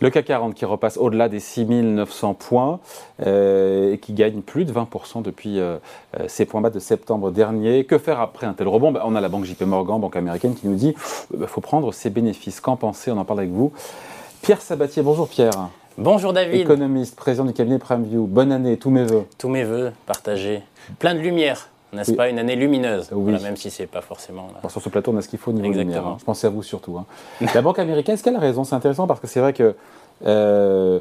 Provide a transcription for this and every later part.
Le CAC 40 qui repasse au-delà des 6900 points euh, et qui gagne plus de 20% depuis euh, euh, ses points bas de septembre dernier. Que faire après un tel rebond? Ben, On a la banque JP Morgan, banque américaine, qui nous dit qu'il faut prendre ses bénéfices. Qu'en pensez? On en parle avec vous. Pierre Sabatier, bonjour Pierre. Bonjour David. Économiste, président du cabinet PrimeView. Bonne année, tous mes voeux. Tous mes voeux partagés. Plein de lumière n'est-ce pas Une année lumineuse, même si c'est pas forcément. sur ce plateau, on a ce qu'il faut au niveau lumière. Hein. Je pensais à vous surtout. Hein. La banque américaine, est-ce qu'elle a raison? C'est intéressant parce que c'est vrai que euh,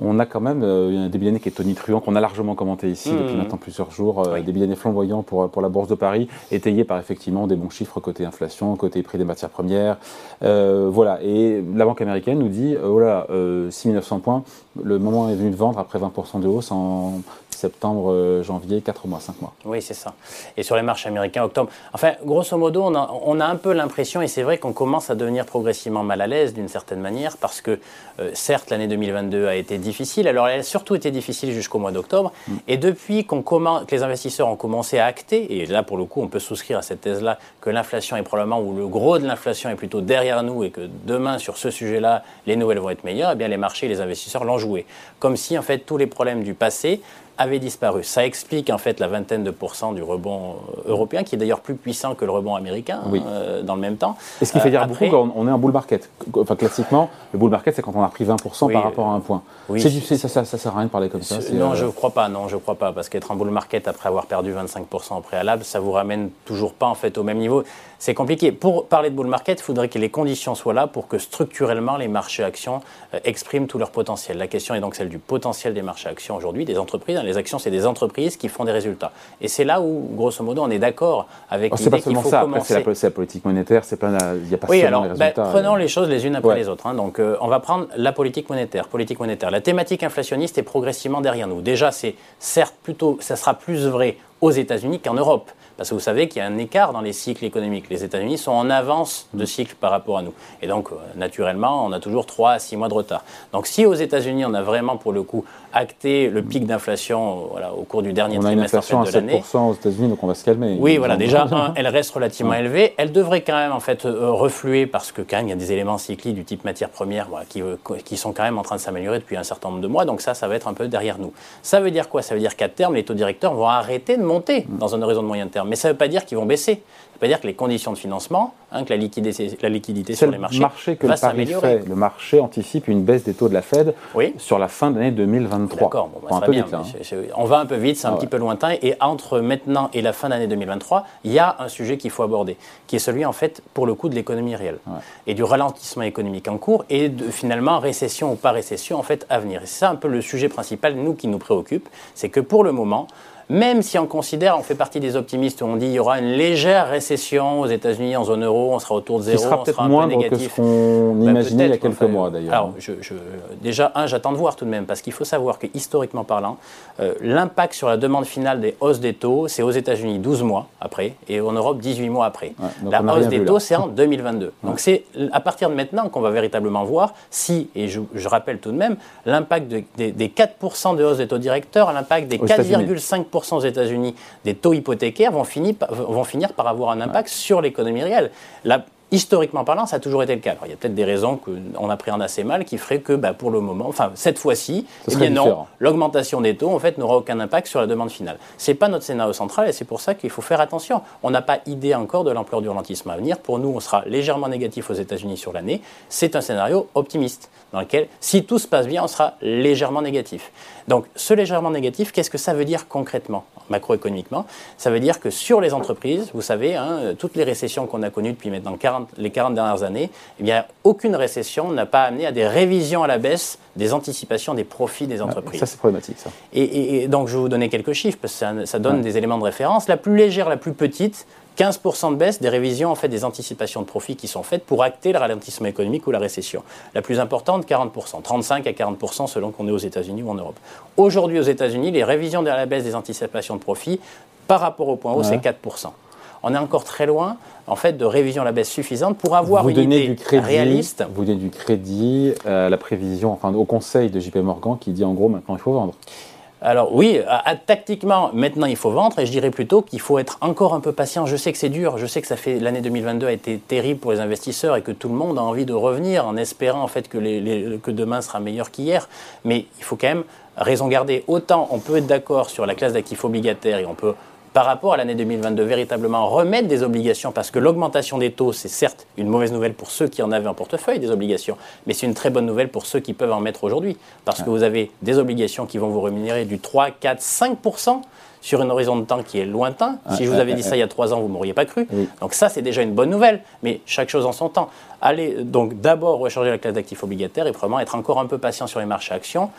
on a quand même euh, un début d'année qui est tonitruant, qu'on a largement commenté ici mmh. depuis maintenant plusieurs jours. Euh, des début d'année flamboyants pour, pour la Bourse de Paris, étayés par effectivement des bons chiffres côté inflation, côté prix des matières premières. voilà. Et la banque américaine nous dit oh là, 6900 points, le moment est venu de vendre après 20% de hausse en septembre, euh, janvier, 4 mois, 5 mois. Oui, c'est ça. Et sur les marchés américains, octobre. Enfin, grosso modo, on a, on a un peu l'impression, et c'est vrai qu'on commence à devenir progressivement mal à l'aise d'une certaine manière, parce que euh, certes, l'année 2022 a été difficile, alors elle a surtout été difficile jusqu'au mois d'octobre, mm. et depuis qu'on commence, que les investisseurs ont commencé à acter, et là pour le coup on peut souscrire à cette thèse-là, que l'inflation est probablement, ou le gros de l'inflation est plutôt derrière nous, et que demain sur ce sujet-là, les nouvelles vont être meilleures, eh bien les marchés, les investisseurs l'ont joué. Comme si en fait tous les problèmes du passé avait disparu. Ça explique en fait la vingtaine de pourcents du rebond euh, européen, qui est d'ailleurs plus puissant que le rebond américain euh, dans le même temps. Et ce qui fait dire euh, beaucoup quand on est en bull market. Enfin, classiquement, le bull market, c'est quand on a pris 20% par rapport à un point. Oui. ça, ça, ça, sert à rien de parler comme ça. Non, je ne crois pas. Non, je crois pas, parce qu'être en bull market après avoir perdu 25% au préalable, ça vous ramène toujours pas en fait au même niveau. C'est compliqué. Pour parler de bull market, il faudrait que les conditions soient là pour que structurellement les marchés actions expriment tout leur potentiel. La question est donc celle du potentiel des marchés actions aujourd'hui, des entreprises. Hein, les actions, c'est des entreprises qui font des résultats. Et c'est là où, grosso modo, on est d'accord avec oh, l'idée qu'il faut ça. commencer. C'est la, politique monétaire, c'est pas, il n'y a pas oui, alors, les ben, résultats. prenons les choses les unes après les autres. Hein. Donc, euh, on va prendre la politique monétaire. Politique monétaire. La thématique inflationniste est progressivement derrière nous. Déjà, c'est certes plutôt, ça sera plus vrai aux États-Unis qu'en Europe. Parce que vous savez qu'il y a un écart dans les cycles économiques. Les États-Unis sont en avance de cycle par rapport à nous. Et donc, euh, naturellement, on a toujours 3 à 6 mois de retard. Donc, si aux États-Unis, on a vraiment, pour le coup, acté le pic d'inflation euh, voilà, au cours du dernier trimestre de l'année. On a une inflation à 7% aux États-Unis, donc on va se calmer. Oui, voilà, déjà, elle reste relativement élevée. Elle devrait quand même, en fait, euh, refluer parce que, quand même, il y a des éléments cycliques du type matière première voilà, qui, qui sont quand même en train de s'améliorer depuis un certain nombre de mois. Donc, ça, ça va être un peu derrière nous. Ça veut dire quoi? Ça veut dire qu'à terme, les taux directeurs vont arrêter de monter dans un horizon de moyen terme. Mais ça ne veut pas dire qu'ils vont baisser. Ça veut pas dire que les conditions de financement, hein, que la liquidité, la liquidité sur les marchés, marché que va s'améliorer. Le marché anticipe une baisse des taux de la Fed sur la fin de l'année 2023. D'accord, bon, bah, bien, hein. on va un peu vite, c'est un ah petit peu lointain. Et entre maintenant et la fin d'année 2023, il y a un sujet qu'il faut aborder, qui est celui en fait, pour le coup, de l'économie réelle et du ralentissement économique en cours et de finalement récession ou pas récession en fait à venir. c'est ça un peu le sujet principal, nous, qui nous préoccupe, c'est que pour le moment, même si on considère, on fait partie des optimistes où on dit qu'il y aura une légère récession aux États-Unis en zone euro, on sera autour de zéro, Qui sera peut-être moins que ce qu'on bah, imaginait il y a quelques mois d'ailleurs. Alors, je, déjà, un, j'attends de voir tout de même, parce qu'il faut savoir que historiquement parlant, euh, l'impact sur la demande finale des hausses des taux, c'est aux États-Unis 12 mois après et en Europe 18 mois après. la hausse des taux, c'est en 2022. Donc c'est à partir de maintenant qu'on va véritablement voir si, et je, rappelle tout de même, l'impact des, des 4% de hausse des taux directeurs, l'impact des 4,5% aux États-Unis des taux hypothécaires vont finir, vont finir par avoir un impact sur l'économie réelle. Historiquement parlant, ça a toujours été le cas. Alors, il y a peut-être des raisons qu'on appréhende assez mal qui feraient que, bah, pour le moment, enfin, cette fois-ci, eh bien non, l'augmentation des taux, en fait, n'aura aucun impact sur la demande finale. Ce n'est pas notre scénario central et c'est pour ça qu'il faut faire attention. On n'a pas idée encore de l'ampleur du ralentissement à venir. Pour nous, on sera légèrement négatif aux États-Unis sur l'année. C'est un scénario optimiste dans lequel, si tout se passe bien, on sera légèrement négatif. Donc, ce légèrement négatif, qu'est-ce que ça veut dire concrètement, macroéconomiquement? Ça veut dire que sur les entreprises, vous savez, hein, toutes les récessions qu'on a connues depuis maintenant 40, les 40 dernières années, eh bien, aucune récession n'a pas amené à des révisions à la baisse des anticipations des profits des entreprises. ça, c'est problématique, ça. Et, donc, je vais vous donner quelques chiffres, parce que ça, donne des éléments de référence. La plus légère, la plus petite, 15% de baisse des révisions, en fait, des anticipations de profit qui sont faites pour acter le ralentissement économique ou la récession. La plus importante, 40%, 35 à 40% selon qu'on est aux États-Unis ou en Europe. Aujourd'hui, aux États-Unis, les révisions de la baisse des anticipations de profit par rapport au point haut, c'est 4%. On est encore très loin, en fait, de révision à la baisse suffisante pour avoir une idée du crédit, réaliste. Vous donnez du crédit à la prévision, enfin, au conseil de JP Morgan qui dit en gros maintenant il faut vendre. alors oui, tactiquement, maintenant il faut vendre et je dirais plutôt qu'il faut être encore un peu patient. Je sais que c'est dur, je sais que ça fait l'année 2022 a été terrible pour les investisseurs et que tout le monde a envie de revenir en espérant en fait que, les, que demain sera meilleur qu'hier. Mais il faut quand même raison garder. Autant on peut être d'accord sur la classe d'actifs obligataires et on peut par rapport à l'année 2022, véritablement remettre des obligations, parce que l'augmentation des taux, c'est certes une mauvaise nouvelle pour ceux qui en avaient un portefeuille des obligations, mais c'est une très bonne nouvelle pour ceux qui peuvent en mettre aujourd'hui, parce que vous avez des obligations qui vont vous rémunérer du 3, 4, 5% sur un horizon de temps qui est lointain. si je vous avais dit ça il y a trois ans, vous ne m'auriez pas cru. Donc ça, c'est déjà une bonne nouvelle, mais chaque chose en son temps. Allez donc d'abord recharger la classe d'actifs obligataires et probablement être encore un peu patient sur les marchés actions.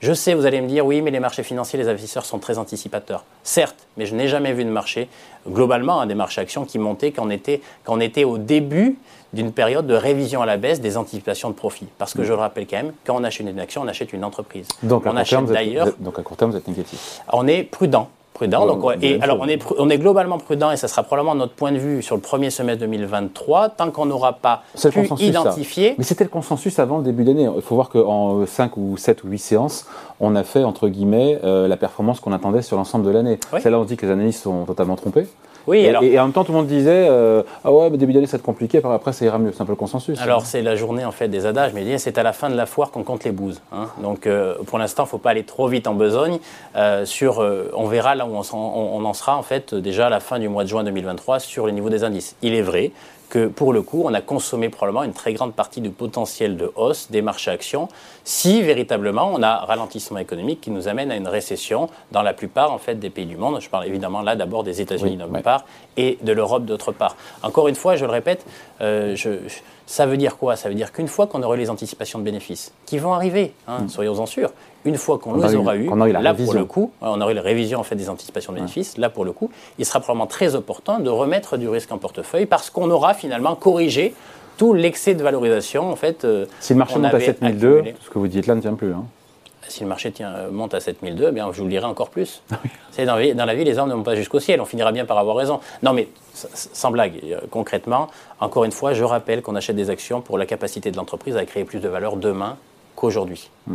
Je sais, vous allez me dire, oui, mais les marchés financiers, les investisseurs sont très anticipateurs. Certes, mais je n'ai jamais vu de marché, globalement, des marchés actions qui montaient quand on était, quand on était au début d'une période de révision à la baisse des anticipations de profit. Parce que je le rappelle quand même, quand on achète une action, on achète une entreprise. Donc, on achète d'ailleurs. Donc à court terme, vous êtes négatif. On est prudent prudent. Donc, et alors, on est, on est globalement prudent et ça sera probablement notre point de vue sur le premier semestre 2023, tant qu'on n'aura pas pu identifier. Mais c'était le consensus avant le début d'année. Il faut voir qu'en 5 ou 7 ou 8 séances, on a fait, entre guillemets, euh, la performance qu'on attendait sur l'ensemble de l'année. C'est là on dit que les analystes sont totalement trompés. Oui, et, alors... et, en même temps, tout le monde disait euh, Ah ouais, mais début d'année, ça va être compliqué, après, ça ira mieux. C'est un peu le consensus. Alors, c'est la journée en fait des adages, mais c'est à la fin de la foire qu'on compte les bouses. Hein. Donc, euh, pour l'instant, il ne faut pas aller trop vite en besogne. Euh, sur, on verra là où on, on, en sera en fait déjà à la fin du mois de juin 2023 sur les niveaux des indices. Il est vrai que pour le coup, on a consommé probablement une très grande partie du potentiel de hausse des marchés actions si véritablement on a un ralentissement économique qui nous amène à une récession dans la plupart en fait des pays du monde. Je parle évidemment là d'abord des États-Unis d'une part et de l'Europe d'autre part. Encore une fois, je le répète, euh, je ça veut dire quoi? Ça veut dire qu'une fois qu'on aura les anticipations de bénéfices, qui vont arriver, hein, mm. soyons-en sûrs, une fois qu'on les aura eues, là pour le coup, on aura eu la révision en fait des anticipations de bénéfices, là pour le coup, il sera probablement très opportun de remettre du risque en portefeuille parce qu'on aura finalement corrigé tout l'excès de valorisation en fait. Euh, si le marché monte à 7002, ce que vous dites là ne tient plus. Hein si le marché tient, euh, monte à 7002, eh bien, je vous le dirai encore plus. Ah c'est dans, dans, la vie, les hommes ne montent pas jusqu'au ciel. On finira bien par avoir raison. Non, mais sans blague, euh, concrètement, encore une fois, je rappelle qu'on achète des actions pour la capacité de l'entreprise à créer plus de valeur demain qu'aujourd'hui. Mm.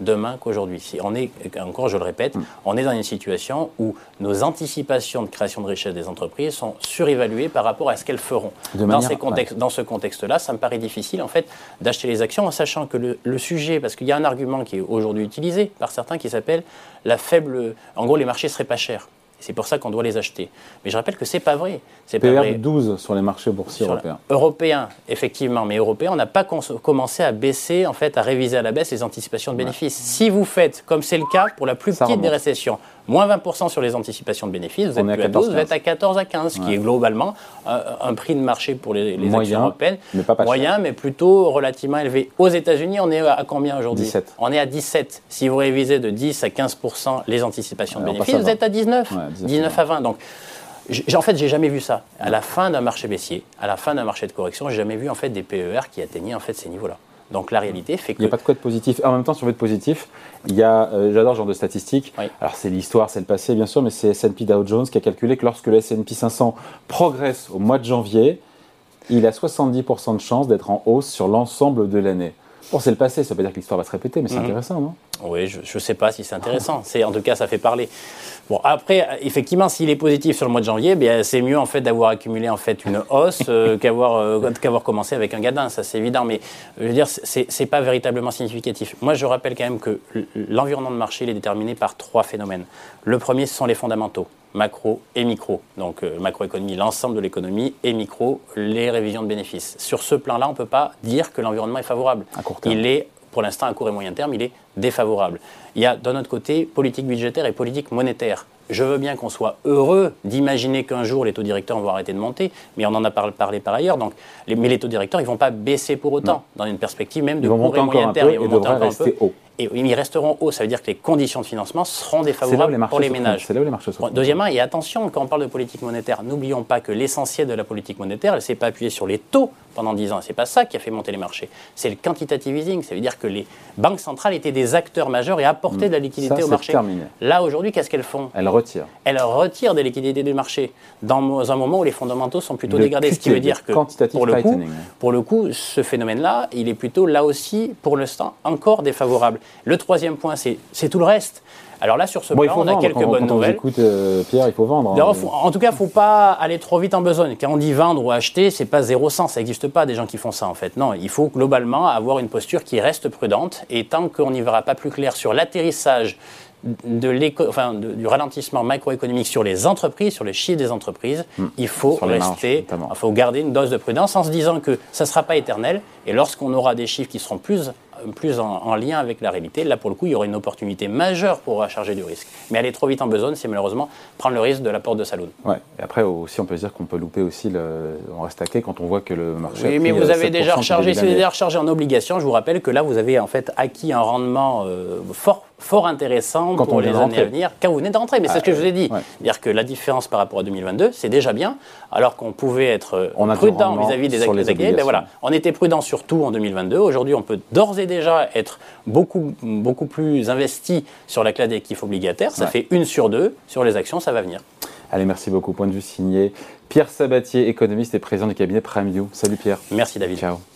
Demain qu'aujourd'hui. Si on est, encore je le répète, mm. on est dans une situation où nos anticipations de création de richesse des entreprises sont surévaluées par rapport à ce qu'elles feront. dans, ces contextes, dans ce contexte-là, ça me paraît difficile en fait d'acheter les actions en sachant que le, le sujet, parce qu'il y a un argument qui est aujourd'hui utilisé par certains qui s'appelle la faible. En gros, les marchés seraient pas chers. C'est pour ça qu'on doit les acheter. Mais je rappelle que c'est pas vrai. C'est pas vrai. 12 sur les marchés boursiers européens. Européens, effectivement, mais européens, on n'a pas commencé à baisser, en fait, à réviser à la baisse les anticipations de bénéfices. Si vous faites, comme c'est le cas pour la plus petite des récessions, moins 20% sur les anticipations de bénéfices, vous êtes à, 12, vous êtes à 14 à 15, ce qui est globalement un, prix de marché pour les, les actions européennes. Mais pas, moyen, mais plutôt relativement élevé. Aux États-Unis, on est à combien aujourd'hui 17. On est à 17. Si vous révisez de 10 à 15% les anticipations de bénéfices, vous êtes à 19. 19, à 20. Donc, en fait, j'ai jamais vu ça. À la fin d'un marché baissier, à la fin d'un marché de correction, j'ai jamais vu en fait des PER qui atteignaient en fait ces niveaux-là. Donc la réalité fait que. Il n'y a pas de code positif. En même temps, sur votre positif, il y a, euh, j'adore ce genre de statistiques. Alors c'est l'histoire, c'est le passé bien sûr, mais c'est S&P Dow Jones qui a calculé que lorsque le S&P 500 progresse au mois de janvier, il a 70% de chances d'être en hausse sur l'ensemble de l'année. Bon, c'est le passé, ça veut pas dire que l'histoire va se répéter, mais c'est mhm. intéressant, non? Oui, je ne sais pas si c'est intéressant. C'est En tout cas, ça fait parler. Bon, après, effectivement, s'il est positif sur le mois de janvier, bien, c'est mieux en fait d'avoir accumulé en fait une hausse euh, qu'avoir euh, qu'avoir commencé avec un gadin, ça c'est évident. Mais je veux dire, c'est n'est pas véritablement significatif. Moi, je rappelle quand même que l'environnement de marché il est déterminé par trois phénomènes. Le premier, ce sont les fondamentaux macro et micro. Donc euh, macroéconomie, l'ensemble de l'économie, et micro, les révisions de bénéfices. Sur ce plan-là, on ne peut pas dire que l'environnement est favorable. Il est, pour l'instant, à court et moyen terme, il est défavorable. Il y a, d'un autre côté, politique budgétaire et politique monétaire. Je veux bien qu'on soit heureux d'imaginer qu'un jour les taux directeurs vont arrêter de monter, mais on en a parlé par ailleurs. Donc, mais les taux directeurs, ils ne vont pas baisser pour autant, dans une perspective même de court et moyen terme. Ils vont monter encore un peu. Et ils resteront hauts. Ça veut dire que les conditions de financement seront défavorables pour les ménages. C'est là où les marchés sont. Deuxièmement, et attention, quand on parle de politique monétaire, n'oublions pas que l'essentiel de la politique monétaire, elle ne s'est pas appuyée sur les taux pendant 10 ans. Ce n'est pas ça qui a fait monter les marchés. C'est le quantitative easing. Ça veut dire que les banques centrales étaient des acteurs majeurs et apportaient de la liquidité au marché. Terminé. Là, aujourd'hui, qu'est-ce qu'elles font? Elles retirent. Elles retirent des liquidités du marché dans un moment où les fondamentaux sont plutôt dégradés. ce qui veut dire que, pour le, coup, pour le coup, ce phénomène-là, il est plutôt là aussi, pour l'instant, encore défavorable. Le troisième point, c'est tout le reste. Alors là, sur ce plan, on a quelques bonnes nouvelles. Écoute, Pierre, il faut vendre. Hein. en tout cas, il ne faut pas aller trop vite en besogne. Quand on dit vendre ou acheter, c'est pas zéro sens. Ça n'existe pas des gens qui font ça en fait. Non, il faut globalement avoir une posture qui reste prudente. Et tant qu'on n'y verra pas plus clair sur l'atterrissage de enfin, du ralentissement macroéconomique sur les entreprises, sur les chiffres des entreprises, hmm. il faut rester, il faut garder une dose de prudence en se disant que ça ne sera pas éternel. Et lorsqu'on aura des chiffres qui seront plus plus en, lien avec la réalité. Là, pour le coup, il y aurait une opportunité majeure pour charger du risque. Mais aller trop vite en besogne, c'est malheureusement prendre le risque de la porte de saloon. Ouais. Et après, aussi, on peut dire qu'on peut louper aussi le. On reste à quai quand on voit que le marché. Oui, mais vous avez déjà rechargé, si vous avez déjà rechargé en obligation, je vous rappelle que là, vous avez en fait acquis un rendement euh, fort fort intéressant pour les années à venir quand vous venez d'entrer. Mais c'est ce que je vous ai dit. C'est-à-dire que la différence par rapport à 2022, c'est déjà bien, alors qu'on pouvait être prudent vis-à-vis des actifs ben voilà, On était prudent surtout en 2022. Aujourd'hui, on peut d'ores et déjà être beaucoup, beaucoup plus investi sur la classe des actifs obligataires. Ça fait une sur deux. Sur les actions, ça va venir. Allez, merci beaucoup. Point de vue signé. Pierre Sabatier, économiste et président du cabinet Prime Salut Pierre. Merci David. Ciao.